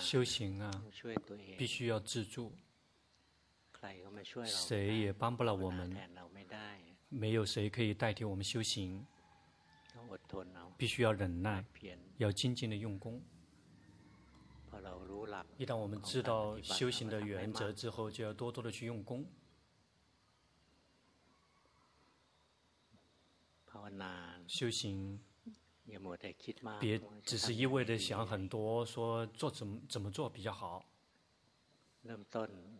修行啊，必须要自助，谁也帮不了我们，没有谁可以代替我们修行，必须要忍耐，要精进的用功。一旦我们知道修行的原则之后，就要多多的去用功。修行，别只是一味的想很多，说做怎么怎么做比较好。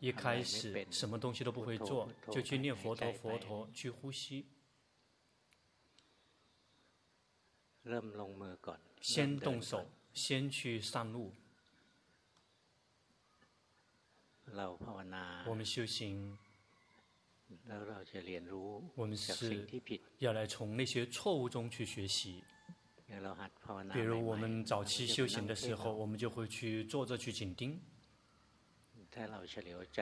一开始什么东西都不会做，就去念佛陀佛陀，去呼吸。先动手，先去上路。我们修行，我们是要来从那些错误中去学习。比如我们早期修行的时候，我们就会去坐着去紧盯。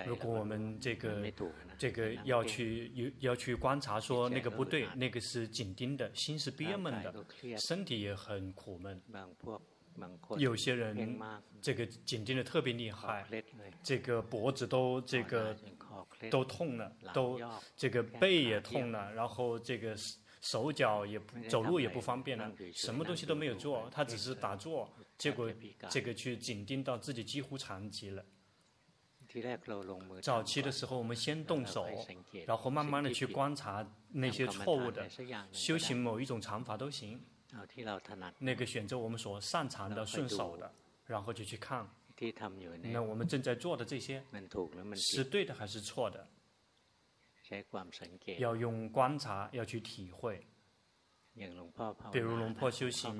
如果我们这个这个要去要去观察，说那个不对，那个是紧盯的，心是憋闷的，身体也很苦闷。有些人这个紧盯的特别厉害，这个脖子都这个都痛了，都这个背也痛了，然后这个手脚也不走路也不方便了，什么东西都没有做，他只是打坐，结果这个去紧盯到自己几乎残疾了。早期的时候，我们先动手，然后慢慢的去观察那些错误的，修行某一种禅法都行。那个选择我们所擅长的、顺手的，然后就去看。那我们正在做的这些，是对的还是错的？要用观察，要去体会。比如龙婆修行，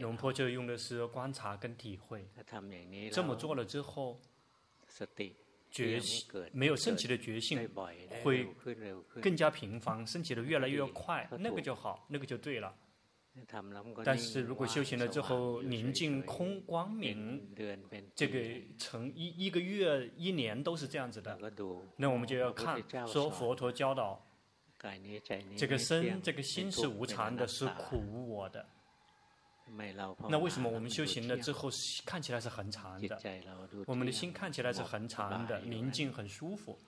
龙婆就用的是观察跟体会。这么做了之后，觉性没有升起的觉性，会更加频繁，升起的越来越快，那个就好，那个就对了。但是如果修行了之后宁静空光明，这个成一一个月一年都是这样子的，那我们就要看说佛陀教导，这个身这个心是无常的，是苦无我的。那为什么我们修行了之后看起来是很长的？我们的心看起来是很长的，宁静很舒服。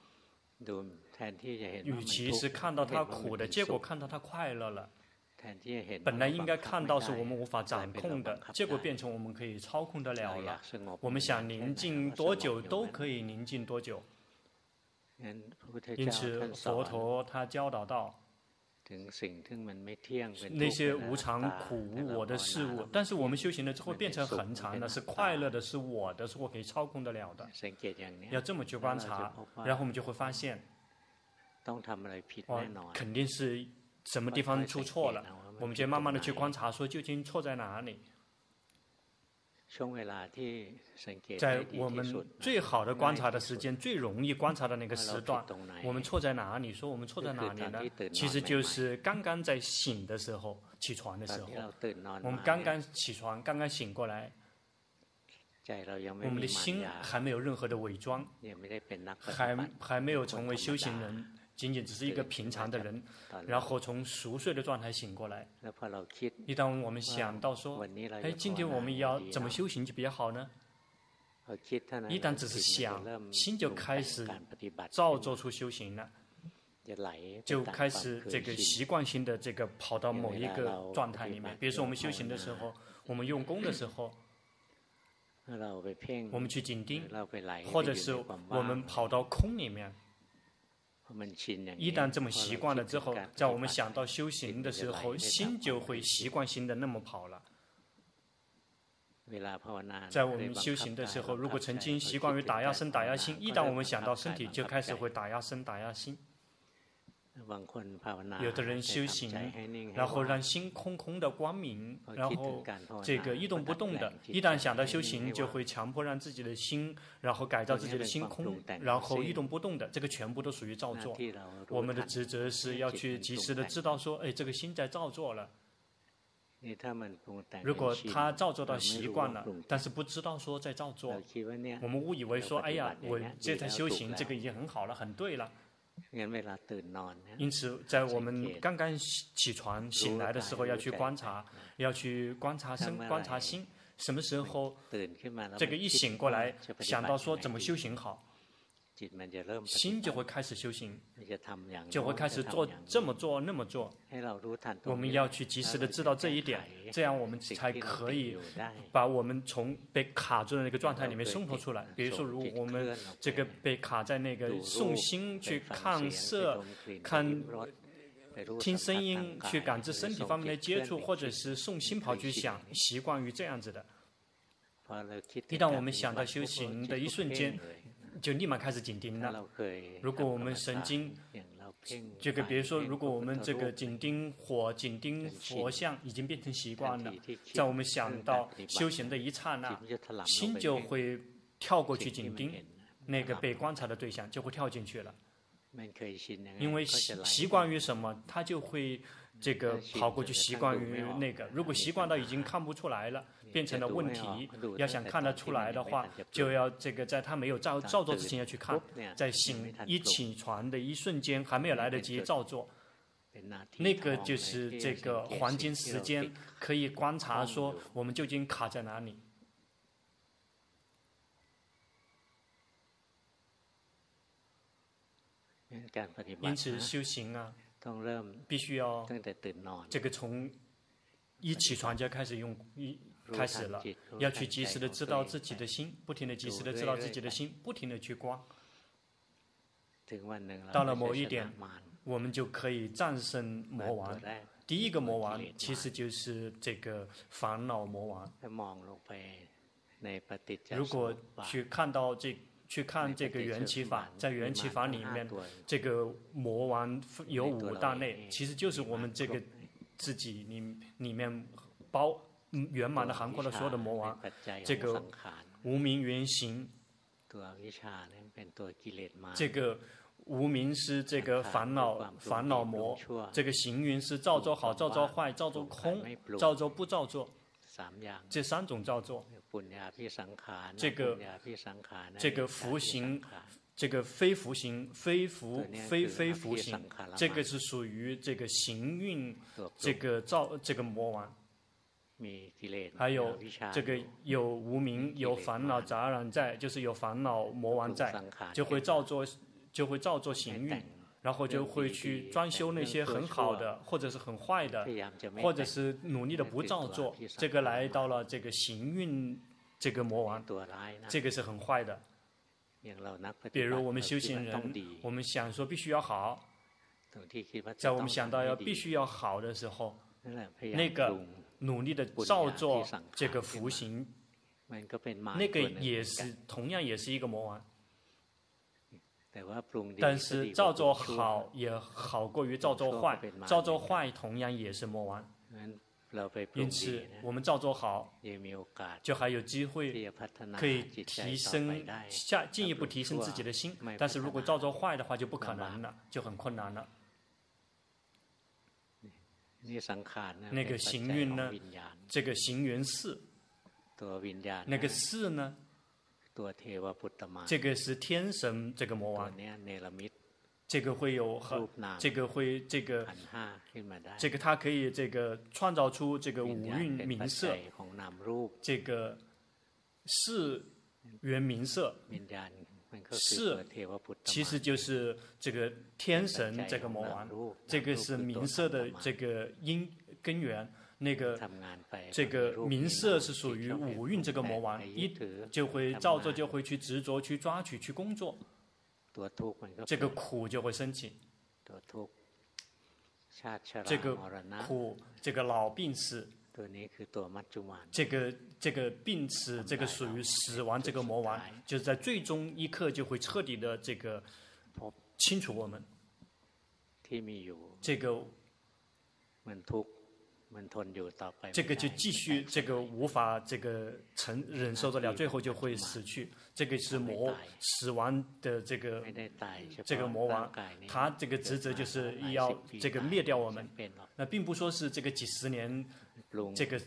与其是看到他苦的，结果看到他快乐了。本来应该看到是我们无法掌控的，结果变成我们可以操控得了了。我们想宁静多久都可以宁静多久。因此，佛陀他教导到，那些无常、苦、无我的事物，但是我们修行了之后变成恒常的，是快乐的，是我的，是我可以操控得了的。要这么去观察，然后我们就会发现，哦，肯定是。什么地方出错了？我们就慢慢的去观察，说究竟错在哪里？在我们最好的观察的时间，最容易观察的那个时段，我们错在哪里？说我们错在哪里呢？其实就是刚刚在醒的时候，起床的时候，我们刚刚起床，刚刚醒过来，我们的心还没有任何的伪装，还还没有成为修行人。仅仅只是一个平常的人，然后从熟睡的状态醒过来。一旦我们想到说，哎，今天我们要怎么修行就比较好呢？一旦只是想，心就开始造作出修行了，就开始这个习惯性的这个跑到某一个状态里面。比如说我们修行的时候，我们用功的时候，我们去紧盯，或者是我们跑到空里面。一旦这么习惯了之后，在我们想到修行的时候，心就会习惯性的那么跑了。在我们修行的时候，如果曾经习惯于打压身、打压心，一旦我们想到身体，就开始会打压身、打压心。有的人修行，然后让心空空的光明，然后这个一动不动的。一旦想到修行，就会强迫让自己的心，然后改造自己的心空，然后一动不动的。这个全部都属于造作。我们的职责是要去及时的知道说，哎，这个心在造作了。如果他造作到习惯了，但是不知道说在造作，我们误以为说，哎呀，我这在修行，这个已经很好了，很对了。因此，在我们刚刚起床醒来的时候，要去观察，要去观察身、观察心。什么时候这个一醒过来，想到说怎么修行好，心就会开始修行，就会开始做这么做那么做。我们要去及时的知道这一点，这样我们才可以把我们从被卡住的那个状态里面松脱出来。比如说，如果我们这个被卡在那个送心去看色、看。听声音去感知身体方面的接触，或者是送心跑去想，习惯于这样子的。一旦我们想到修行的一瞬间，就立马开始紧盯了。如果我们神经，这个比如说，如果我们这个紧盯火、紧盯佛像已经变成习惯了，在我们想到修行的一刹那，心就会跳过去紧盯那个被观察的对象，就会跳进去了。因为习习惯于什么，他就会这个跑过去习惯于那个。如果习惯到已经看不出来了，变成了问题，要想看得出来的话，就要这个在他没有照照做之前要去看，在醒一起床的一瞬间还没有来得及照做，那个就是这个黄金时间，可以观察说我们究竟卡在哪里。因此修行啊，必须要这个从一起床就开始用一开始了，要去及时的知道自己的心，不停的及时的知道自己的心，不停的去刮。到了某一点，我们就可以战胜魔王。第一个魔王其实就是这个烦恼魔王。如果去看到这。去看这个缘起法，在缘起法里面，这个魔王有五大类，其实就是我们这个自己里里面包圆满的涵括了所有的魔王。这个无名原型，这个无名是这个烦恼烦恼魔，这个行云是造作好，造作坏，造作空，造作不造作，这三种造作。这个这个福行，这个非福行，非福非非福行，这个是属于这个行运，这个造这个魔王。还有这个有无名有烦恼杂染在，就是有烦恼魔王在，就会造作就会造作行运。然后就会去装修那些很好的，或者是很坏的，或者是努力的不照做，这个来到了这个行运这个魔王，这个是很坏的。比如我们修行人，我们想说必须要好，在我们想到要必须要好的时候，那个努力的照做这个福行，那个也是同样也是一个魔王。但是照做好也好过于照做坏，照做坏同样也是魔王。因此，我们照做好，就还有机会可以提升下进一步提升自己的心。但是如果照做坏的话，就不可能了，就很困难了。那个行运呢？这个行缘四，那个四呢？这个是天神这个魔王，这个会有很，这个会这个，这个他可以这个创造出这个五蕴名色，这个四缘名色，四其实就是这个天神这个魔王，这个是名色的这个因根源。那个这个名色是属于五蕴这个魔王，一就会照着就会去执着去抓取去工作，这个苦。就会升起。这个苦，这个老病死，这个这个病死，这个属于死亡这个魔王，就是在最终一刻就会彻底的这个清除我们。这个。这个就继续，这个无法这个承忍受得了，最后就会死去。这个是魔死亡的这个这个魔王，他这个职责就是要这个灭掉我们。那并不说是这个几十年这个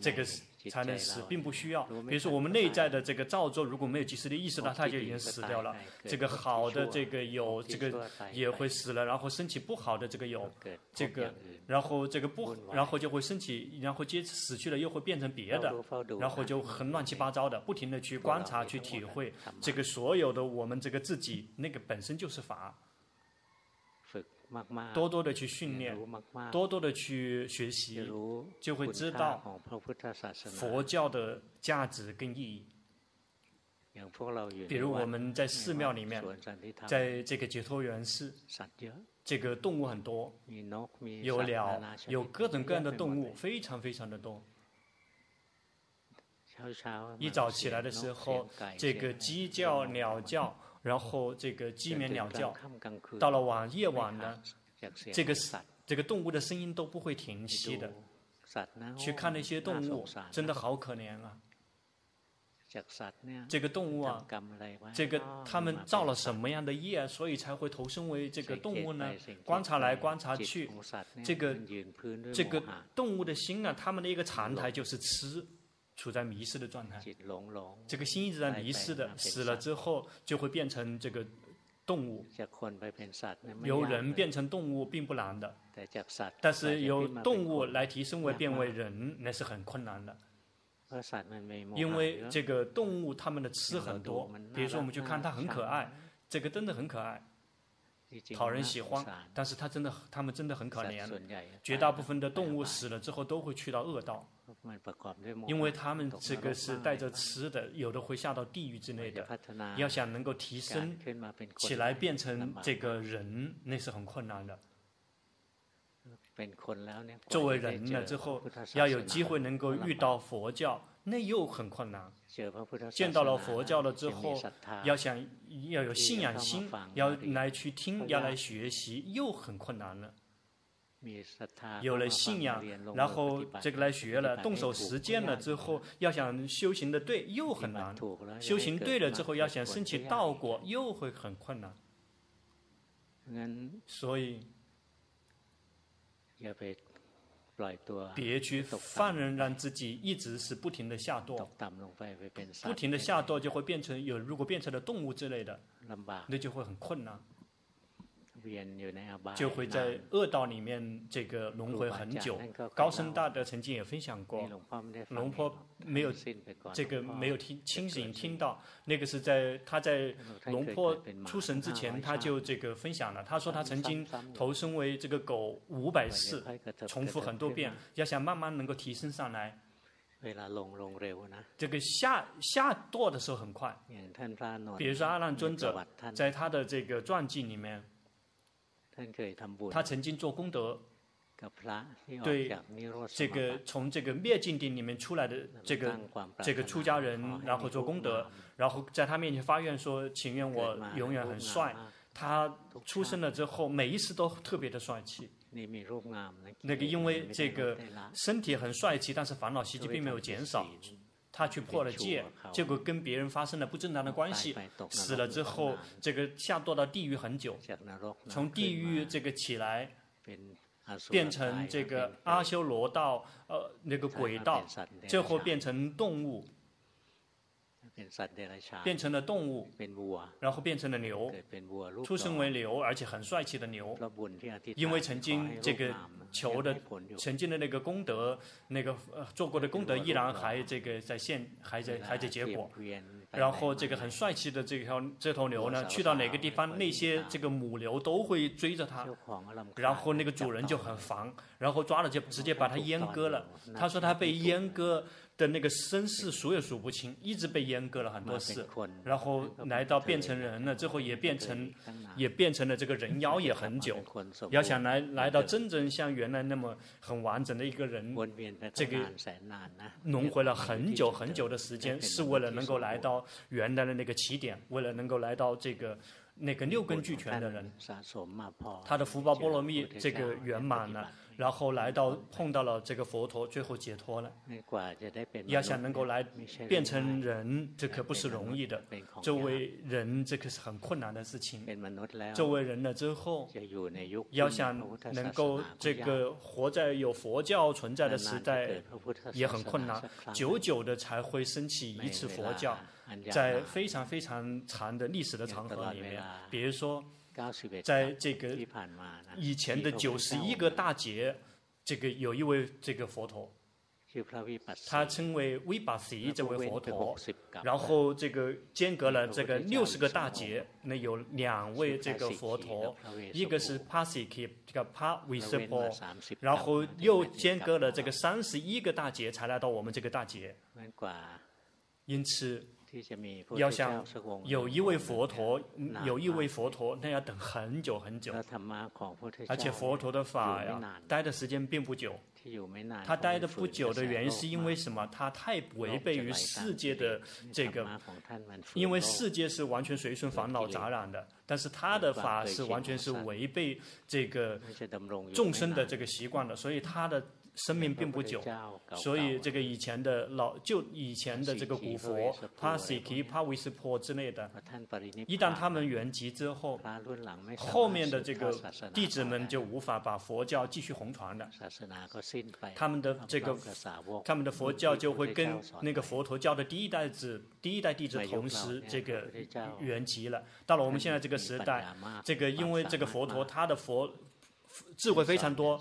这个才能死，并不需要。比如说，我们内在的这个造作，如果没有及时的意识到，它就已经死掉了。这个好的这个有，这个也会死了，然后升起不好的这个有，这个然后这个不，然后就会升起，然后接死去了又会变成别的，然后就很乱七八糟的，不停的去观察去体会，这个所有的我们这个自己那个本身就是法。多多的去训练，多多的去学习，就会知道佛教的价值跟意义。比如我们在寺庙里面，在这个解脱园寺，这个动物很多，有鸟，有各种各样的动物，非常非常的多。一早起来的时候，这个鸡叫、鸟叫。然后这个鸡鸣鸟叫，到了晚夜晚呢，这个这个动物的声音都不会停息的。去看那些动物，真的好可怜啊！这个动物啊，这个他们造了什么样的业，所以才会投生为这个动物呢？观察来观察去，这个这个动物的心啊，他们的一个常态就是吃。处在迷失的状态，这个心一直在迷失的，死了之后就会变成这个动物。由人变成动物并不难的，但是由动物来提升为变为人，那是很困难的。因为这个动物它们的吃很多，比如说我们去看它很可爱，这个真的很可爱。讨人喜欢，但是它真的，它们真的很可怜。绝大部分的动物死了之后都会去到恶道，因为他们这个是带着吃的，有的会下到地狱之类的。要想能够提升起来变成这个人，那是很困难的。作为人了之后，要有机会能够遇到佛教，那又很困难。见到了佛教了之后，要想要有信仰心，要来去听，要来学习，又很困难了。有了信仰，然后这个来学了，动手实践了之后，要想修行的对，又很难。修行对了之后，要想升起道果，又会很困难。所以。别去放任，让自己一直是不停的下堕，不停的下堕就会变成有，如果变成了动物之类的，那就会很困难。就会在恶道里面这个轮回很久。高僧大德曾经也分享过，龙婆没有这个没有听清醒听到，那个是在他在龙婆出神之前他就这个分享了。他说他曾经投身为这个狗五百次，重复很多遍，要想慢慢能够提升上来。这个下下堕的时候很快，比如说阿难尊者在他的这个传记里面。他曾经做功德，对这个从这个灭尽定里面出来的这个这个出家人，然后做功德，然后在他面前发愿说：“请愿我永远很帅。”他出生了之后，每一次都特别的帅气。那个因为这个身体很帅气，但是烦恼习气并没有减少。他去破了戒，结果跟别人发生了不正当的关系，死了之后，这个下堕到地狱很久，从地狱这个起来，变成这个阿修罗道，呃，那个鬼道，最后变成动物。变成了动物，然后变成了牛，出生为牛，而且很帅气的牛，因为曾经这个求的，曾经的那个功德，那个呃做过的功德依然还这个在现，还在还在结果。然后这个很帅气的这条这头牛呢，去到哪个地方，那些这个母牛都会追着它，然后那个主人就很烦，然后抓了就直接把它阉割了。他说他被阉割。的那个身世数也数不清，一直被阉割了很多次，然后来到变成人了，最后也变成，也变成了这个人妖也很久。要想来来到真正像原来那么很完整的一个人，这个轮回了很久很久的时间，是为了能够来到原来的那个起点，为了能够来到这个。那个六根俱全的人，他的福报波罗蜜这个圆满了，然后来到碰到了这个佛陀，最后解脱了。要想能够来变成人，这可不是容易的。作为人，这可是很困难的事情。作为人了之后，要想能够这个活在有佛教存在的时代，也很困难。久久的才会升起一次佛教，在非常非常长的历史的长河里面，比如说。在这个以前的九十一个大劫，这个有一位这个佛陀，他称为维巴西这位佛陀，然后这个间隔了这个六十个大劫，那有两位这个佛陀，一个是帕西基这个帕维斯波，然后又间隔了这个三十一个大劫才来到我们这个大劫，因此。要想有一位佛陀，有一位佛陀，那要等很久很久。而且佛陀的法呀，待的时间并不久。他待的不久的原因是因为什么？他太违背于世界的这个，因为世界是完全随顺烦恼杂染的，但是他的法是完全是违背这个众生的这个习惯的，所以他的。生命并不久，所以这个以前的老就以前的这个古佛帕西提、帕维斯坡之类的，一旦他们圆寂之后，后面的这个弟子们就无法把佛教继续弘传了。他们的这个他们的佛教就会跟那个佛陀教的第一代子、第一代弟子同时这个圆寂了。到了我们现在这个时代，这个因为这个佛陀他的佛。智慧非常多，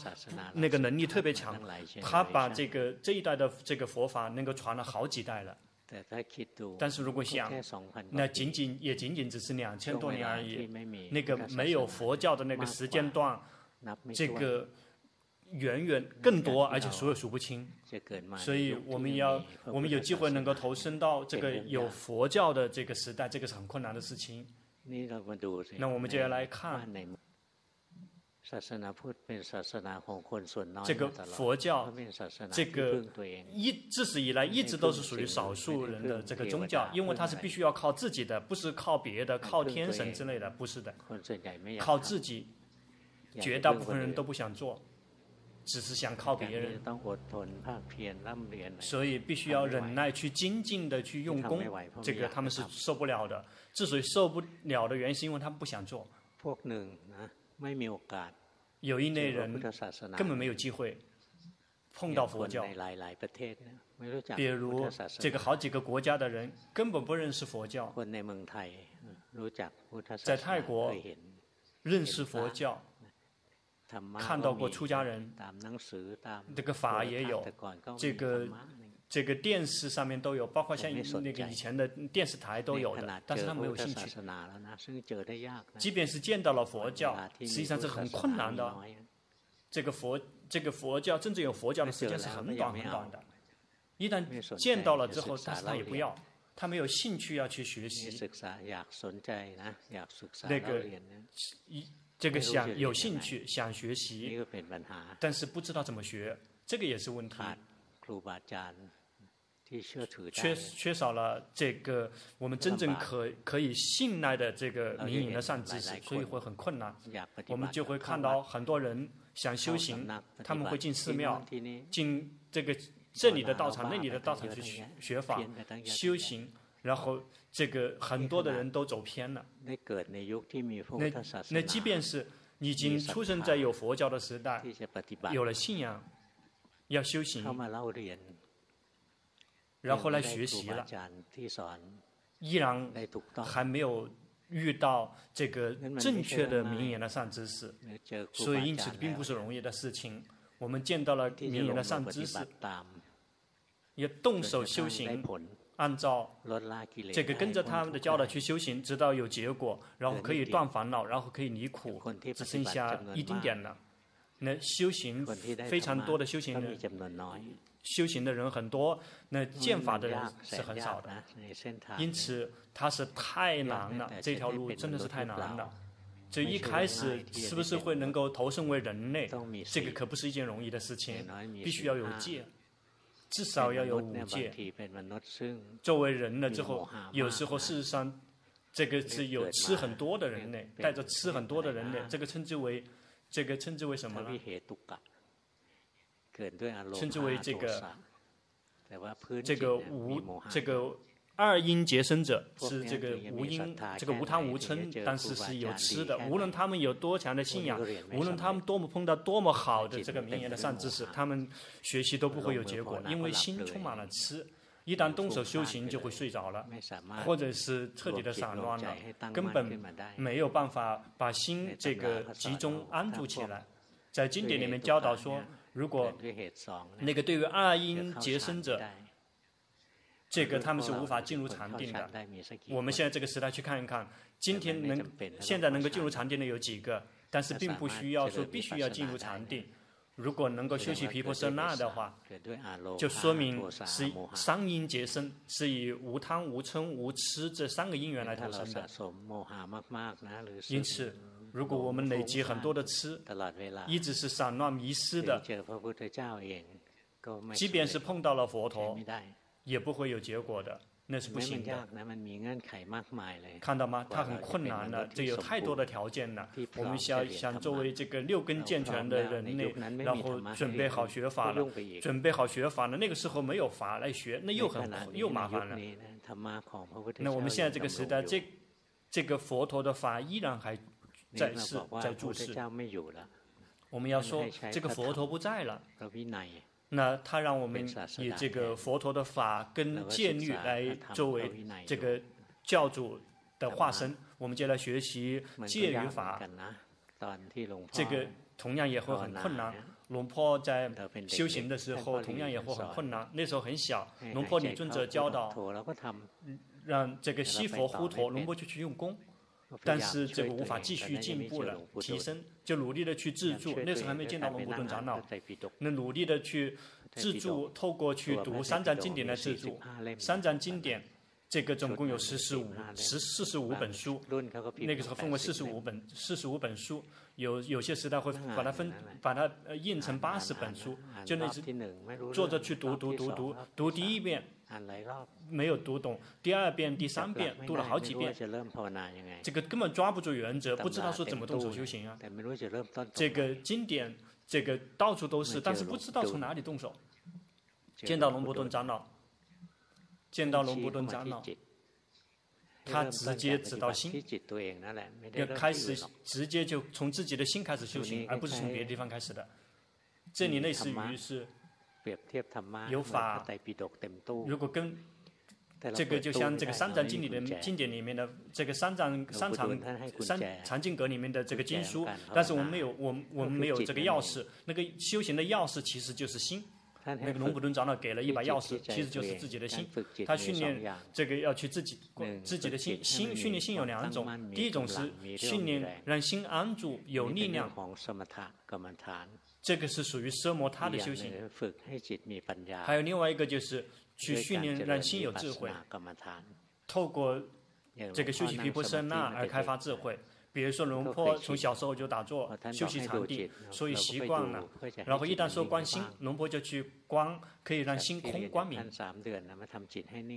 那个能力特别强，他把这个这一代的这个佛法能够传了好几代了。但是如果想，那仅仅也仅仅只是两千多年而已，那个没有佛教的那个时间段，这个远远更多，而且数也数不清。所以我们要，我们有机会能够投身到这个有佛教的这个时代，这个是很困难的事情。那我们就要来看。这个佛教，这个一自始以来一直都是属于少数人的这个宗教，因为它是必须要靠自己的，不是靠别的，靠天神之类的，不是的，靠自己，绝大部分人都不想做，只是想靠别人，所以必须要忍耐去精进的去用功，这个他们是受不了的。之所以受不了的原因，是因为他们不想做。有一类人根本没有机会碰到佛教，比如这个好几个国家的人根本不认识佛教，在泰国认识佛教，看到过出家人，这个法也有，这个。这个电视上面都有，包括像那个以前的电视台都有的，但是他没有兴趣。即便是见到了佛教，实际上是很困难的。这个佛，这个佛教真正有佛教的时间是很短很短的。一旦见到了之后，但是他也不要，他没有兴趣要去学习。那个一这个想有兴趣想学习，但是不知道怎么学，这个也是问题。缺缺少了这个我们真正可可以信赖的这个明眼的善知识，所以会很困难。我们就会看到很多人想修行，他们会进寺庙，进这个 这里的道场、那里的道场去学学法、修行，然后这个很多的人都走偏了。那那即便是已经出生在有佛教的时代，有了信仰，要修行。然后来学习了，依然还没有遇到这个正确的名言的善知识，所以因此并不是容易的事情。我们见到了名言的善知识，也动手修行，按照这个跟着他们的教导去修行，直到有结果，然后可以断烦恼，然后可以离苦，只剩下一丁点。了。那修行非常多的修行人。修行的人很多，那剑法的人是很少的，因此他是太难了。这条路真的是太难了。就一开始是不是会能够投身为人类？这个可不是一件容易的事情，必须要有戒，至少要有五戒。作为人了之后，有时候事实上，这个是有吃很多的人类，带着吃很多的人类，这个称之为，这个称之为什么呢？称之为这个这个无这个。二因结生者是这个无因，这个无贪无嗔，但是是有痴的。无论他们有多强的信仰，无论他们多么碰到多么好的这个名言的善知识，他们学习都不会有结果，因为心充满了痴。一旦动手修行，就会睡着了，或者是彻底的散乱了，根本没有办法把心这个集中安住起来。在经典里面教导说，如果那个对于二因结生者。这个他们是无法进入禅定的。我们现在这个时代去看一看，今天能现在能够进入禅定的有几个？但是并不需要说必须要进入禅定。如果能够修习毗婆舍那的话，就说明是三因结生，是以无贪、无嗔、无痴这三个因缘来投生的。因此，如果我们累积很多的痴，一直是散乱迷失的，即便是碰到了佛陀。也不会有结果的，那是不行的。看到吗？它很困难的，这有太多的条件了。我们想想，作为这个六根健全的人类，然后准备好学法了，准备好学法了，那个时候没有法来学，那又很又麻烦了。那我们现在这个时代，这这个佛陀的法依然还在世，在住世。我们要说，这个佛陀不在了。那他让我们以这个佛陀的法跟戒律来作为这个教主的化身，我们就来学习戒律法。这个同样也会很困难。龙坡在修行的时候，同样也会很困难。那时候很小，龙坡李尊者教导，让这个西佛呼陀，龙坡就去用功。但是这个无法继续进步了，提升就努力的去自助。那时候还没见到龙布顿长老，那努力的去自助，透过去读三藏经典来自助。三藏经典这个总共有四十五十四十五本书，那个时候分为四十五本四十五本书，有有些时代会把它分把它印成八十本书，就那是坐着去读读读读读第一遍。没有读懂，第二遍、第三遍读了好几遍，这个根本抓不住原则，不知道说怎么动手修行啊。这个经典，这个到处都是，但是不知道从哪里动手。见到龙伯顿长老，见到龙伯顿长老，他直接指到心，要开始直接就从自己的心开始修行，而不是从别的地方开始的。这里类似于是。有法，如果跟这个就像这个三藏经里的经典里面的这个三藏三藏三藏经阁里面的这个经书，但是我们没有，我们我们没有这个钥匙。那个修行的钥匙其实就是心。那个龙普顿长老给了一把钥匙，其实就是自己的心。他训练这个要去自己自己的心，心训练心有两种，第一种是训练让心安住有力量。这个是属于奢摩他的修行，还有另外一个就是去训练让心有智慧，透过这个修习皮婆舍那而开发智慧。比如说龙坡从小时候就打坐休息场地，所以习惯了。然后一旦说观心，龙坡就去观，可以让心空光明。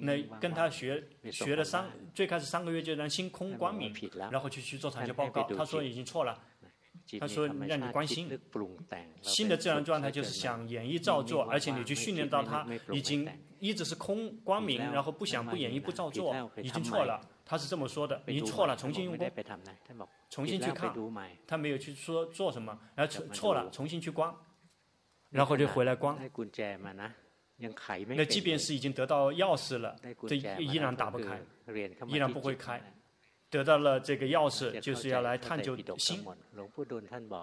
那跟他学学了三，最开始三个月就让心空光明，然后就去做禅修报告，他说已经错了。他说：“让你关心，心的自然状态就是想演绎造作，而且你去训练到他已经一直是空光明，然后不想不演绎不造作，已经错了。他是这么说的，已经错了，重新用功，重新去看，他没有去说做什么，然后错错了，重新去观，然后就回来观。那即便是已经得到钥匙了，这依然打不开，依然不会开。”得到了这个钥匙，就是要来探究心，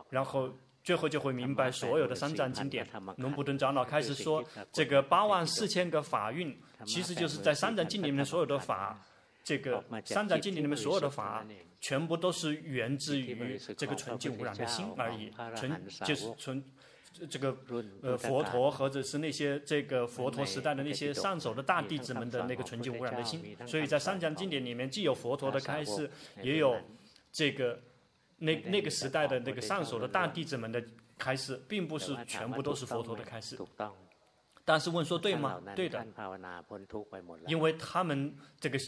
然后最后就会明白所有的三藏经典。龙布顿长老开始说，这个八万四千个法蕴，其实就是在三藏经里面所有的法，这个三藏经里面所有的法，全部都是源自于这个纯净无染的心而已，纯就是纯。这个呃佛陀，或者是那些这个佛陀时代的那些上首的大弟子们的那个纯净无染的心，所以在三藏经典里面，既有佛陀的开示，也有这个那那个时代的那个上首的大弟子们的开示，并不是全部都是佛陀的开示。但是问说对吗？对的，因为他们这个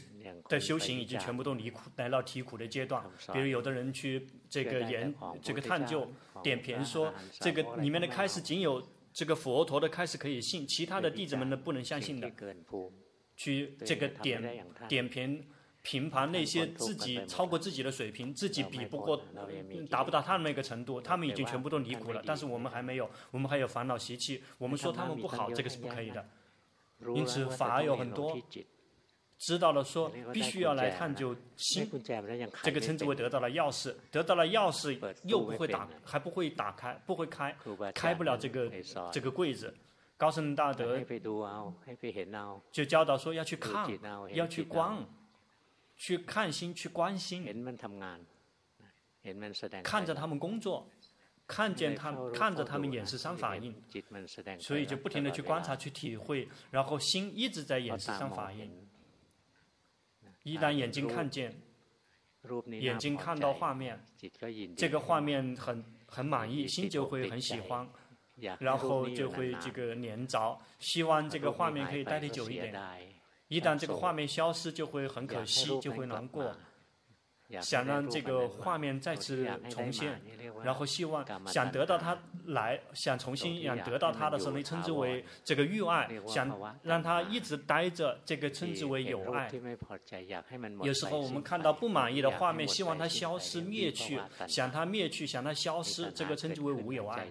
的修行已经全部都离苦来到提苦的阶段。比如有的人去这个研这个探究点评说，这个里面的开始仅有这个佛陀的开始可以信，其他的弟子们呢不能相信的。去这个点点评评判那些自己超过自己的水平，自己比不过，达不到他们那个程度，他们已经全部都离苦了，但是我们还没有，我们还有烦恼习气，我们说他们不好，这个是不可以的。因此法有很多。知道了，说必须要来探究心，这个称之为得到了钥匙，得到了钥匙又不会打，还不会打开，不会开，开不了这个这个柜子。高僧大德就教导说要去看，要去观，去看心，去关心，看着他们工作，看见他们，看着他们演示三反应，所以就不停的去观察，去体会，然后心一直在演示三反应。一旦眼睛看见，眼睛看到画面，这个画面很很满意，心就会很喜欢，然后就会这个黏着，希望这个画面可以待得久一点。一旦这个画面消失，就会很可惜，就会难过。想让这个画面再次重现，然后希望想得到他来，想重新想得到他的时候，你称之为这个欲爱，想让他一直待着，这个称之为有爱。有时候我们看到不满意的画面，希望它消失灭去，想它灭去，想它消失，这个称之为无有爱。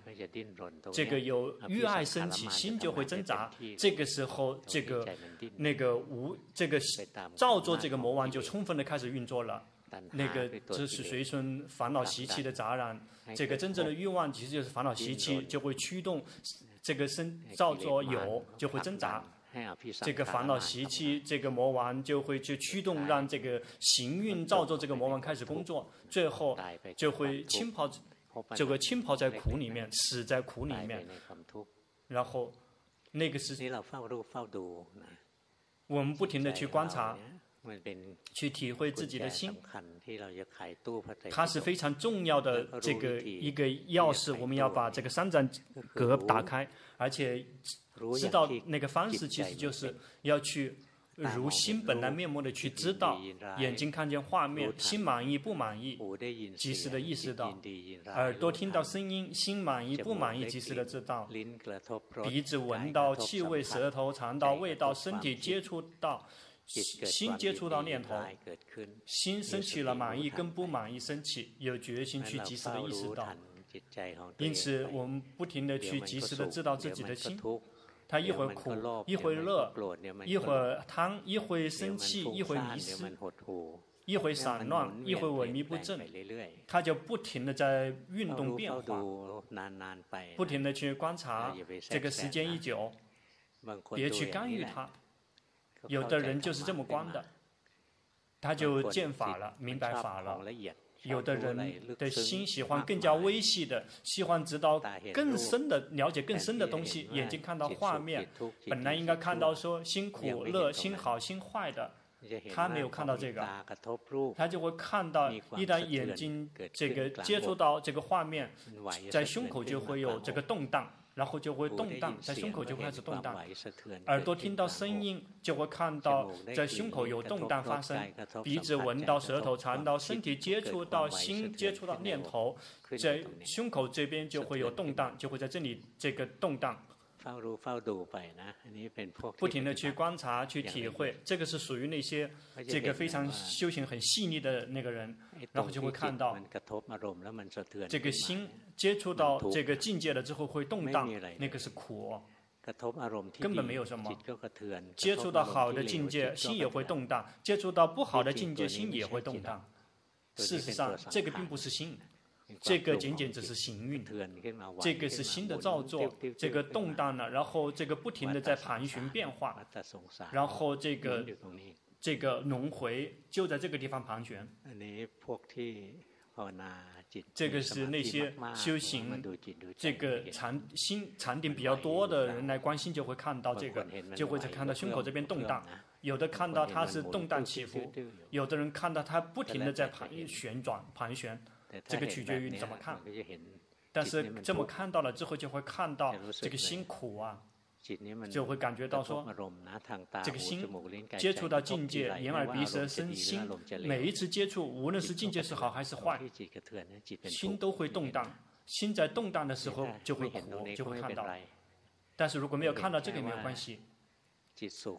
这个有欲爱升起，心就会挣扎。这个时候，这个那个无这个造作这个魔王就充分的开始运作了。那个只是随顺烦恼习气的杂染，这个真正的欲望其实就是烦恼习气，就会驱动这个生造作有，就会挣扎。这个烦恼习气，这个魔王就会去驱动，让这个行运造作这个魔王开始工作，最后就会浸泡，这个浸泡在苦里面，死在苦里面。然后那个是，我们不停的去观察。去体会自己的心，它是非常重要的这个一个钥匙。我们要把这个三盏格打开，而且知道那个方式，其实就是要去如心本来面目的去知道。眼睛看见画面，心满意不满意，及时的意识到；耳朵听到声音，心满意不满意，及时的知道；鼻子闻到气味，舌头尝到味道，身体接触到。心接触到念头，心升起了满意跟不满意升起，有决心去及时的意识到。因此，我们不停的去及时的知道自己的心，它一会儿苦，一会儿乐，一会儿贪，一会儿生气，一会儿迷失，一会儿散乱，一会儿萎靡不振，它就不停的在运动变化，不停的去观察，这个时间一久，别去干预它。有的人就是这么观的，他就见法了，明白法了。有的人的心喜欢更加微细的，喜欢知道更深的了解更深的东西。眼睛看到画面，本来应该看到说辛苦乐、心好心坏的，他没有看到这个，他就会看到一旦眼睛这个接触到这个画面，在胸口就会有这个动荡。然后就会动荡，在胸口就开始动荡。耳朵听到声音，就会看到在胸口有动荡发生。鼻子闻到，舌头尝到，身体接触到，心接触到念头，在胸口这边就会有动荡，就会在这里这个动荡。不停的去观察、去体会，这个是属于那些这个非常修行很细腻的那个人，然后就会看到这个心接触到这个境界了之后会动荡，那个是苦，根本没有什么。接触到好的境界，心也会动荡；接触到不好的境界，心也会动荡。事实上，这个并不是心。这个仅仅只是行运，这个是新的造作，这个动荡了，然后这个不停的在盘旋变化，然后这个这个轮回就在这个地方盘旋。这个是那些修行这个禅心禅定比较多的人来关心，就会看到这个，就会在看到胸口这边动荡，有的看到它是动荡起伏，有的人看到它不停的在盘旋转盘旋。这个取决于你怎么看，但是这么看到了之后，就会看到这个心苦啊，就会感觉到说，这个心接触到境界，眼耳鼻舌身心，每一次接触，无论是境界是好还是坏，心都会动荡，心在动荡的时候就会苦，就会看到。但是如果没有看到这个，没有关系。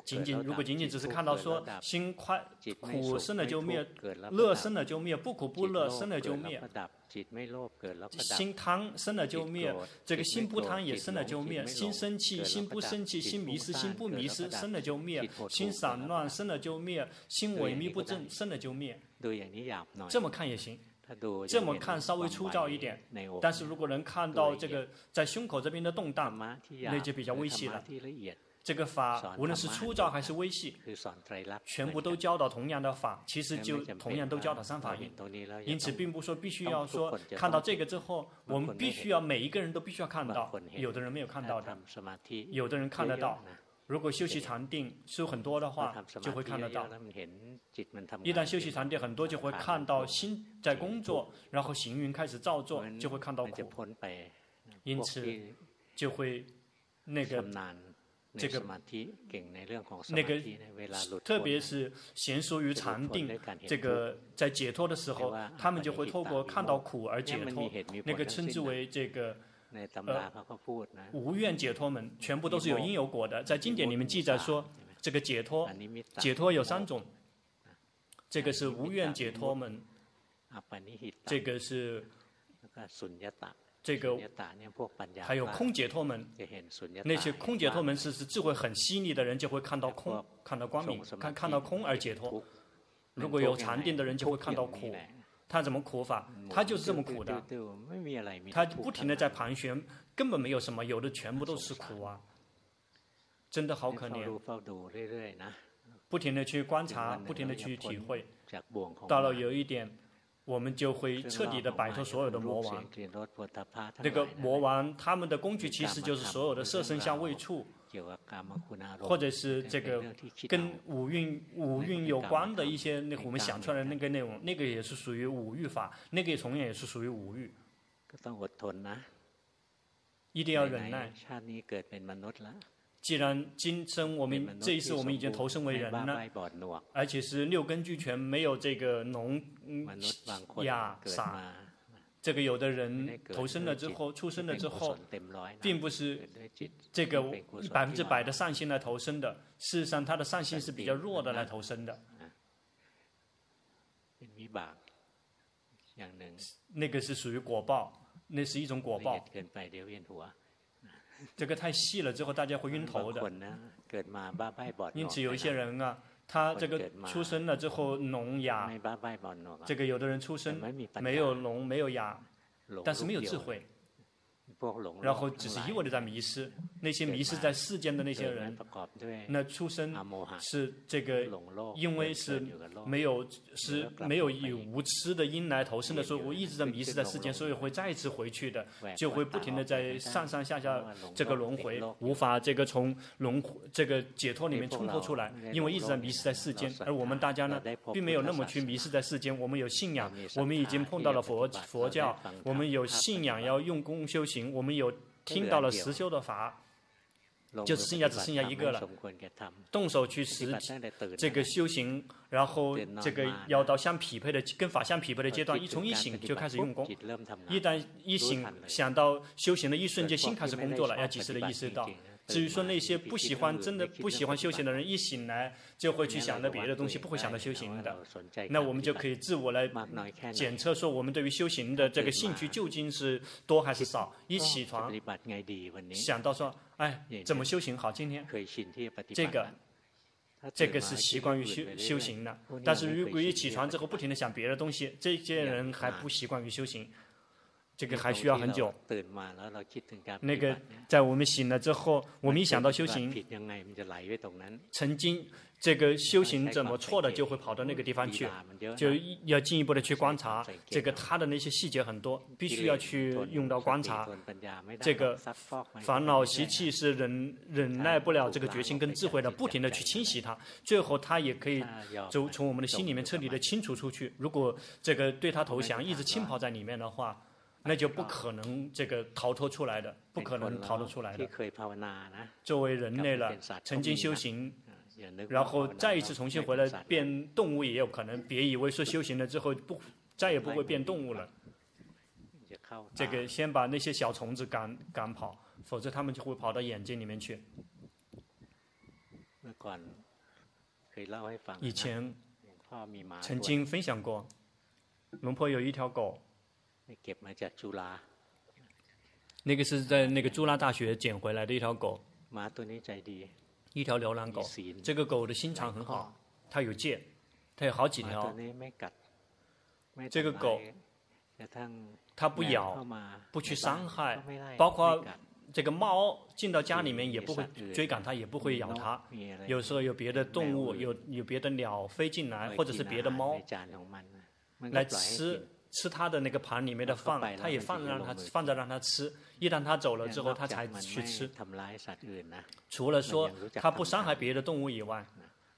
仅仅如果仅仅只是看到说心快苦生了就灭，乐生了就灭，不苦不乐生了就灭。心贪生了就灭，这个心不贪也生了就灭。心生气，心不生气，心迷失，心不迷失，生了就灭。心散乱生了就灭，心萎靡不振生了就灭。这么看也行，这么看稍微粗糙一点。但是如果能看到这个在胸口这边的动荡，那就比较危险了。这个法无论是粗糙还是微细，全部都教导同样的法，其实就同样都教导三法印。因此，并不说必须要说看到这个之后，我们必须要每一个人都必须要看到。有的人没有看到的，有的人看得到。如果休息禅定修很多的话，就会看得到。一旦休息禅定很多，就会看到心在工作，然后行云开始造作，就会看到苦。因此，就会那个。这个那个，特别是娴熟于禅定，这个在解脱的时候，他们就会透过看到苦而解脱。那个称之为这个呃无愿解脱门，全部都是有因有果的。在经典里面记载说，这个解脱解脱有三种，这个是无愿解脱门，这个是。这个还有空解脱门，那些空解脱门是是智慧很细腻的人就会看到空，看到光明，看看到空而解脱。如果有禅定的人就会看到苦，他怎么苦法？他就是这么苦的，他不停的在盘旋，根本没有什么，有的全部都是苦啊，真的好可怜。不停的去观察，不停的去体会，到了有一点。我们就会彻底的摆脱所有的魔王。那个魔王他们的工具其实就是所有的色身相位处，或者是这个跟五蕴五蕴有关的一些那我们想出来的那个内容，那个也是属于五欲法，那个也同样也是属于五欲。一定要忍耐。既然今生我们这一次我们已经投生为人了，而且是六根俱全，没有这个聋、哑、傻，这个有的人投生了之后，出生了之后，并不是这个百分之百的善心来投生的，事实上他的善心是比较弱的来投生的。那个是属于果报，那是一种果报。这个太细了，之后大家会晕头的。因此有一些人啊，他这个出生了之后聋哑，这个有的人出生没有聋没有哑，但是没有智慧。然后只是一味的在迷失，那些迷失在世间的那些人，那出生是这个，因为是没有是没有以无痴的因来投生的，所以我一直在迷失在世间，所以会再一次回去的，就会不停的在上上下下这个轮回，无法这个从轮回这个解脱里面冲破出来，因为一直在迷失在世间，而我们大家呢，并没有那么去迷失在世间，我们有信仰，我们已经碰到了佛佛教，我们有信仰要用功修行。我们有听到了实修的法，就只剩下只剩下一个了，动手去实这个修行，然后这个要到相匹配的跟法相匹配的阶段，一从一醒就开始用功，一旦一醒想到修行的一瞬间，心开始工作了，要及时的意识到。至于说那些不喜欢、真的不喜欢修行的人，一醒来就会去想着别的东西，不会想到修行的，那我们就可以自我来检测，说我们对于修行的这个兴趣究竟是多还是少。一起床想到说，哎，怎么修行好？今天这个这个是习惯于修修行的，但是如果一起床之后不停的想别的东西，这些人还不习惯于修行。这个还需要很久。那个在我们醒了之后，我们一想到修行，曾经这个修行怎么错的，就会跑到那个地方去，就要进一步的去观察。这个他的那些细节很多，必须要去用到观察。这个烦恼习气是忍忍耐不了这个决心跟智慧的，不停的去清洗它，最后它也可以就从我们的心里面彻底的清除出去。如果这个对他投降，一直浸泡在里面的话。那就不可能这个逃脱出来的，不可能逃脱出来的。作为人类了，曾经修行，然后再一次重新回来变动物也有可能。别以为说修行了之后不再也不会变动物了。这个先把那些小虫子赶赶跑，否则它们就会跑到眼睛里面去。以前曾经分享过，龙婆有一条狗，那个是在那个朱拉大学捡回来的一条狗，一条流浪狗。这个狗的心肠很好，它有戒，它有好几条。这个狗，它不咬，不去伤害，包括。这个猫进到家里面也不会追赶它，也不会咬它。有时候有别的动物，有有别的鸟飞进来，或者是别的猫来吃吃它的那个盘里面的饭，他也放让它放着让它吃。一旦它走了之后，它才去吃。除了说它不伤害别的动物以外，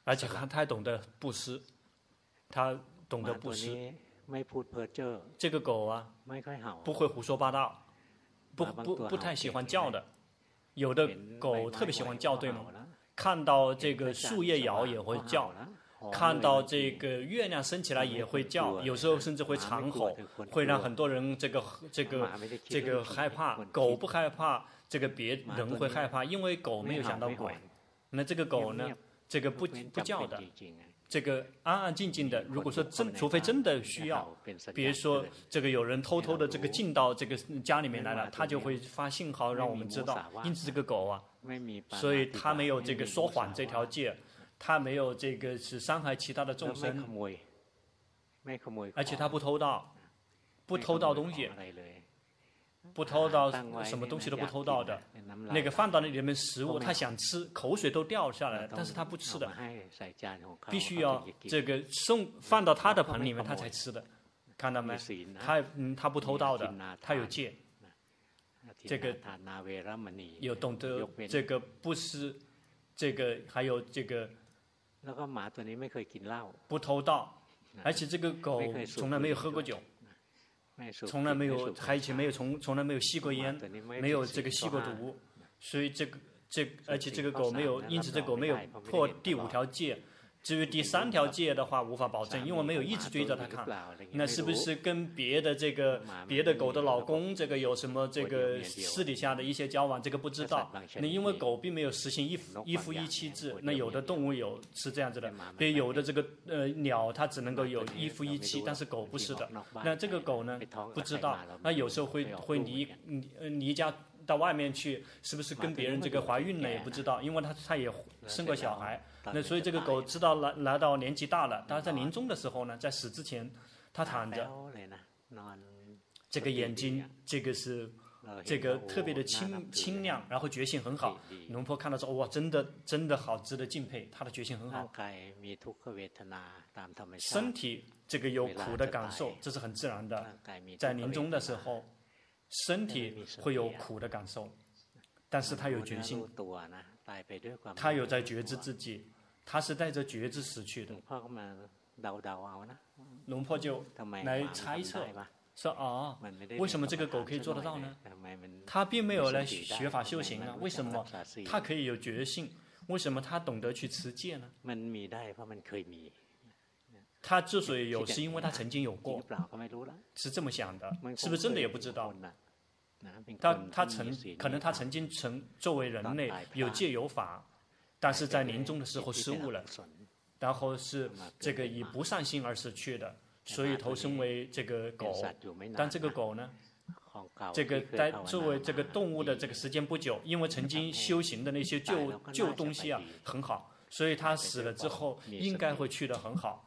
而且它还懂得布施，它懂得布施。这个狗啊，不会胡说八道。不不不太喜欢叫的，有的狗特别喜欢叫，对吗？看到这个树叶摇也会叫，看到这个月亮升起来也会叫，有时候甚至会长吼，会让很多人这个这个这个害怕。狗不害怕，这个别人会害怕，因为狗没有想到鬼。那这个狗呢，这个不不叫的。这个安安静静的，如果说真，除非真的需要，比如说这个有人偷偷的这个进到这个家里面来了，它就会发信号让我们知道。因此这个狗啊，所以它没有这个说谎这条戒，它没有这个是伤害其他的众生，而且他不偷盗，不偷盗东西。不偷盗，什么东西都不偷盗的。那个放到那里面食物，他想吃，口水都掉下来，但是他不吃的，必须要这个送放到他的盆里面，他才吃的。看到没？他嗯，他不偷盗的，他有戒。这个有懂得这个不是这个还有这个不偷盗，而且这个狗从来没有喝过酒。从来没有，还以前没有从从来没有吸过烟，没有这个吸过毒，所以这个这而且这个狗没有，因此这狗没有破第五条戒。至于第三条戒的话，无法保证，因为没有一直追着它看。那是不是跟别的这个别的狗的老公这个有什么这个私底下的一些交往？这个不知道。那因为狗并没有实行一夫一夫一妻制，那有的动物有是这样子的，所以有的这个呃鸟它只能够有一夫一妻，但是狗不是的。那这个狗呢，不知道，那有时候会会离离家到外面去，是不是跟别人这个怀孕了也不知道，因为它它也生过小孩。那所以这个狗知道来来到年纪大了，但是在临终的时候呢，在死之前，它躺着，这个眼睛，这个是这个特别的清清亮，然后觉性很好。农婆看到说，哇，真的真的好值得敬佩，他的觉性很好。身体这个有苦的感受，这是很自然的，在临终的时候，身体会有苦的感受，但是他有决心，他有在觉知自己。他是带着觉知死去的。龙婆就来猜测，说啊，为什么这个狗可以做得到呢？他并没有来学法修行啊，为什么他可以有觉性？为什么他懂得去持戒呢？他之所以有，是因为他曾经有过，是这么想的，是不是真的也不知道。他他曾可能他曾经曾作为人类有戒有法。但是在临终的时候失误了，然后是这个以不善心而死去的，所以投生为这个狗。但这个狗呢，这个在作为这个动物的这个时间不久，因为曾经修行的那些旧旧东西啊很好，所以他死了之后应该会去的很好。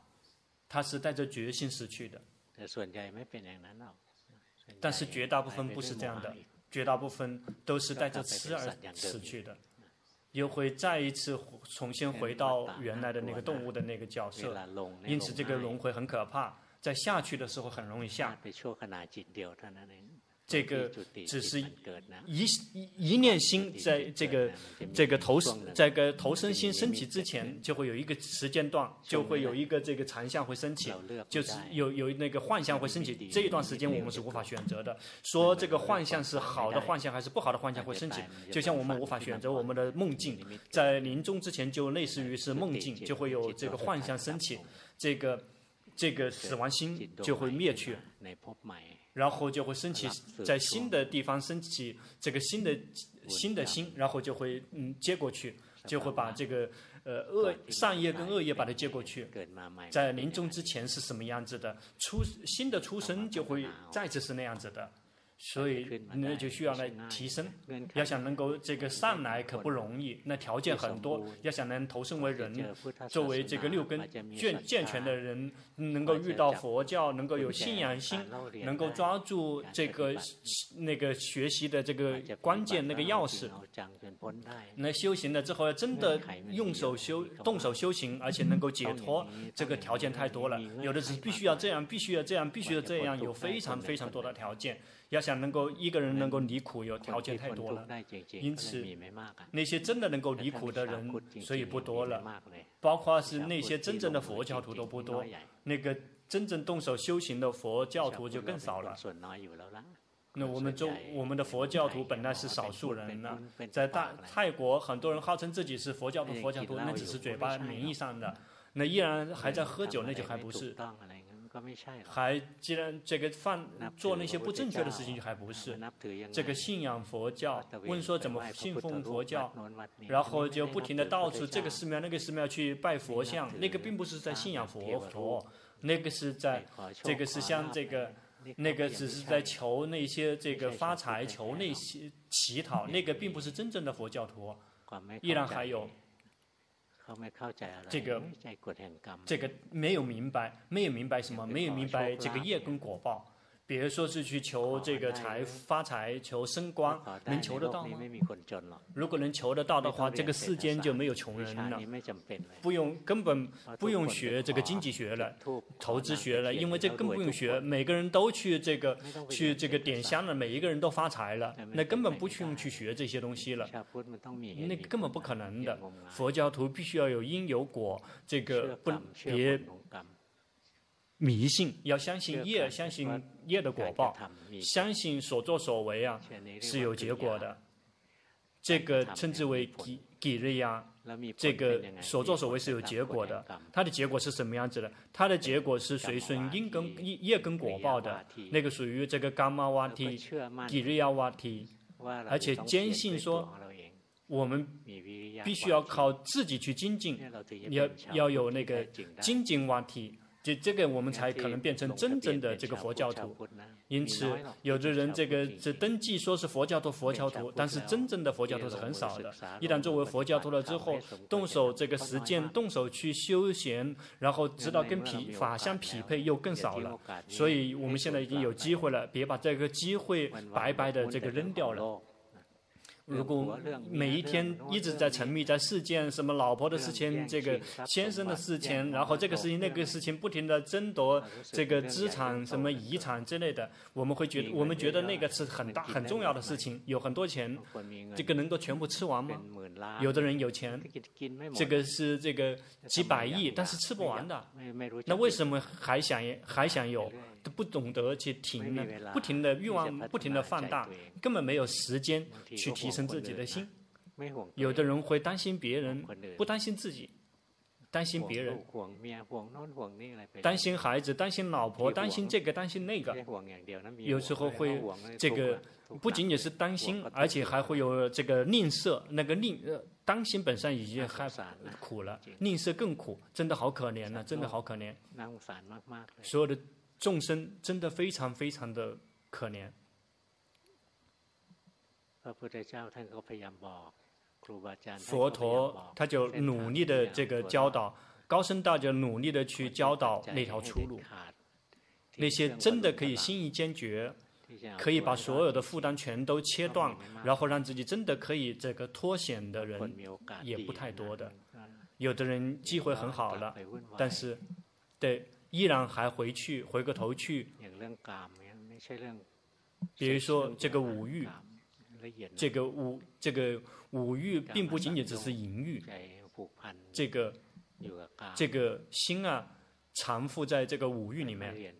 它是带着决心死去的。但是绝大部分不是这样的，绝大部分都是带着痴而死去的。又会再一次重新回到原来的那个动物的那个角色，因此这个轮回很可怕，在下去的时候很容易下。这个只是一一念心，在这个这个投这个投生心升起之前，就会有一个时间段，就会有一个这个残相会升起，就是有有那个幻象会升起。这一段时间我们是无法选择的，说这个幻象是好的幻象还是不好的幻象会升起，就像我们无法选择我们的梦境，在临终之前就类似于是梦境，就会有这个幻象升起，这个。这个死亡心就会灭去，然后就会升起在新的地方升起这个新的新的心，然后就会嗯接过去，就会把这个呃恶善业跟恶业把它接过去，在临终之前是什么样子的，出新的出生就会再次是那样子的。所以那就需要来提升，要想能够这个上来可不容易，那条件很多。要想能投生为人，作为这个六根健健全的人，能够遇到佛教，能够有信仰心，能够抓住这个那个学习的这个关键那个钥匙。那修行了之后，要真的用手修动手修行，而且能够解脱，这个条件太多了。有的是必须要这样，必须要这样，必须要这样，有非常非常多的条件。要想能够一个人能够离苦，有条件太多了，因此那些真的能够离苦的人，所以不多了。包括是那些真正的佛教徒都不多，那个真正动手修行的佛教徒就更少了。那我们中我们的佛教徒本来是少数人呢，在大泰国很多人号称自己是佛教徒，佛教徒那只是嘴巴名义上的，那依然还在喝酒，那就还不是。还既然这个犯做那些不正确的事情，就还不是这个信仰佛教，问说怎么信奉佛教，然后就不停的到处这个寺庙那个寺庙去拜佛像，那个并不是在信仰佛佛，那个是在这个是像这个那个只是在求那些这个发财，求那些乞讨，那个并不是真正的佛教徒，依然还有。这个这个没有明白，没有明白什么？没有明白这个业跟果报。比如说是去求这个财发财，求升官，能求得到吗？如果能求得到的话，这个世间就没有穷人了。不用，根本不用学这个经济学了，投资学了，因为这更不用学。每个人都去这个去这个点香了，每一个人都发财了，那根本不去用去学这些东西了。那根本不可能的。佛教徒必须要有因有果，这个不别。迷信，要相信业，相信业的果报，相信所作所为啊是有结果的，这个称之为吉吉瑞亚，这个所作所为是有结果的，它的结果是什么样子的？它的结果是随顺因根业业跟果报的，那个属于这个伽玛瓦提、吉瑞亚瓦提，而且坚信说我们必须要靠自己去精进，要要有那个精进瓦提。这这个我们才可能变成真正的这个佛教徒。因此，有的人这个这登记说是佛教徒，佛教徒，但是真正的佛教徒是很少的。一旦作为佛教徒了之后，动手这个实践，动手去修行，然后知道跟匹法相匹配又更少了。所以我们现在已经有机会了，别把这个机会白白的这个扔掉了。如果每一天一直在沉迷在事件，什么老婆的事情，这个先生的事情，然后这个事情那个事情，不停的争夺这个资产、什么遗产之类的，我们会觉得我们觉得那个是很大很重要的事情，有很多钱，这个能够全部吃完吗？有的人有钱，这个是这个几百亿，但是吃不完的，那为什么还想还想有？都不懂得去停呢，不停的欲望不停的放大，根本没有时间去提升自己的心。有的人会担心别人，不担心自己，担心别人，担心孩子，担心老婆，担心这个，担心那个。有时候会这个不仅仅是担心，而且还会有这个吝啬。那个吝呃，担心本身已经很苦了，吝啬更苦，真的好可怜呢，真的好可怜。所有的。众生真的非常非常的可怜。佛陀他就努力的这个教导，高僧大就努力的去教导那条出路。那些真的可以心意坚决，可以把所有的负担全都切断，然后让自己真的可以这个脱险的人，也不太多的。有的人机会很好了，但是，对。依然还回去，回过头去。比如说这个五欲，这个五这个五欲并不仅仅只是淫欲，这个这个心啊，缠缚在这个五欲里面。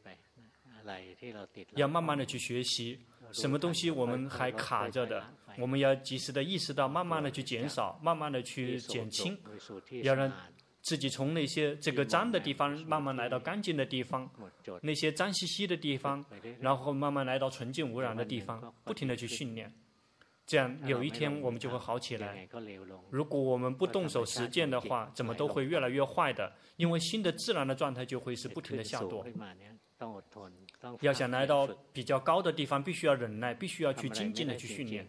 要慢慢的去学习，什么东西我们还卡着的，我们要及时的意识到，慢慢的去减少，慢慢的去减轻，要让。自己从那些这个脏的地方慢慢来到干净的地方，那些脏兮兮的地方，然后慢慢来到纯净无染的地方，不停的去训练，这样有一天我们就会好起来。如果我们不动手实践的话，怎么都会越来越坏的，因为新的自然的状态就会是不停的下堕。要想来到比较高的地方，必须要忍耐，必须要去精进的去训练。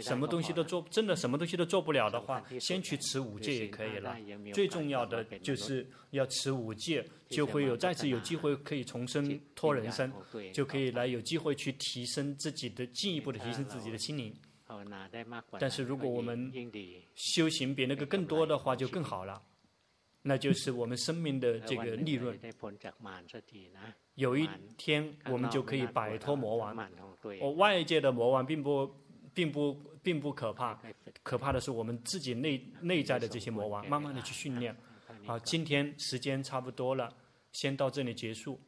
什么东西都做，真的什么东西都做不了的话，先去持五戒也可以了。最重要的就是要持五戒，就会有再次有机会可以重生脱人生，就可以来有机会去提升自己的进一步的提升自己的心灵。但是如果我们修行比那个更多的话，就更好了。那就是我们生命的 这个利润。有一天我们就可以摆脱魔王。哦，外界的魔王并不。并不并不可怕，可怕的是我们自己内内在的这些魔王，慢慢的去训练。好，今天时间差不多了，先到这里结束。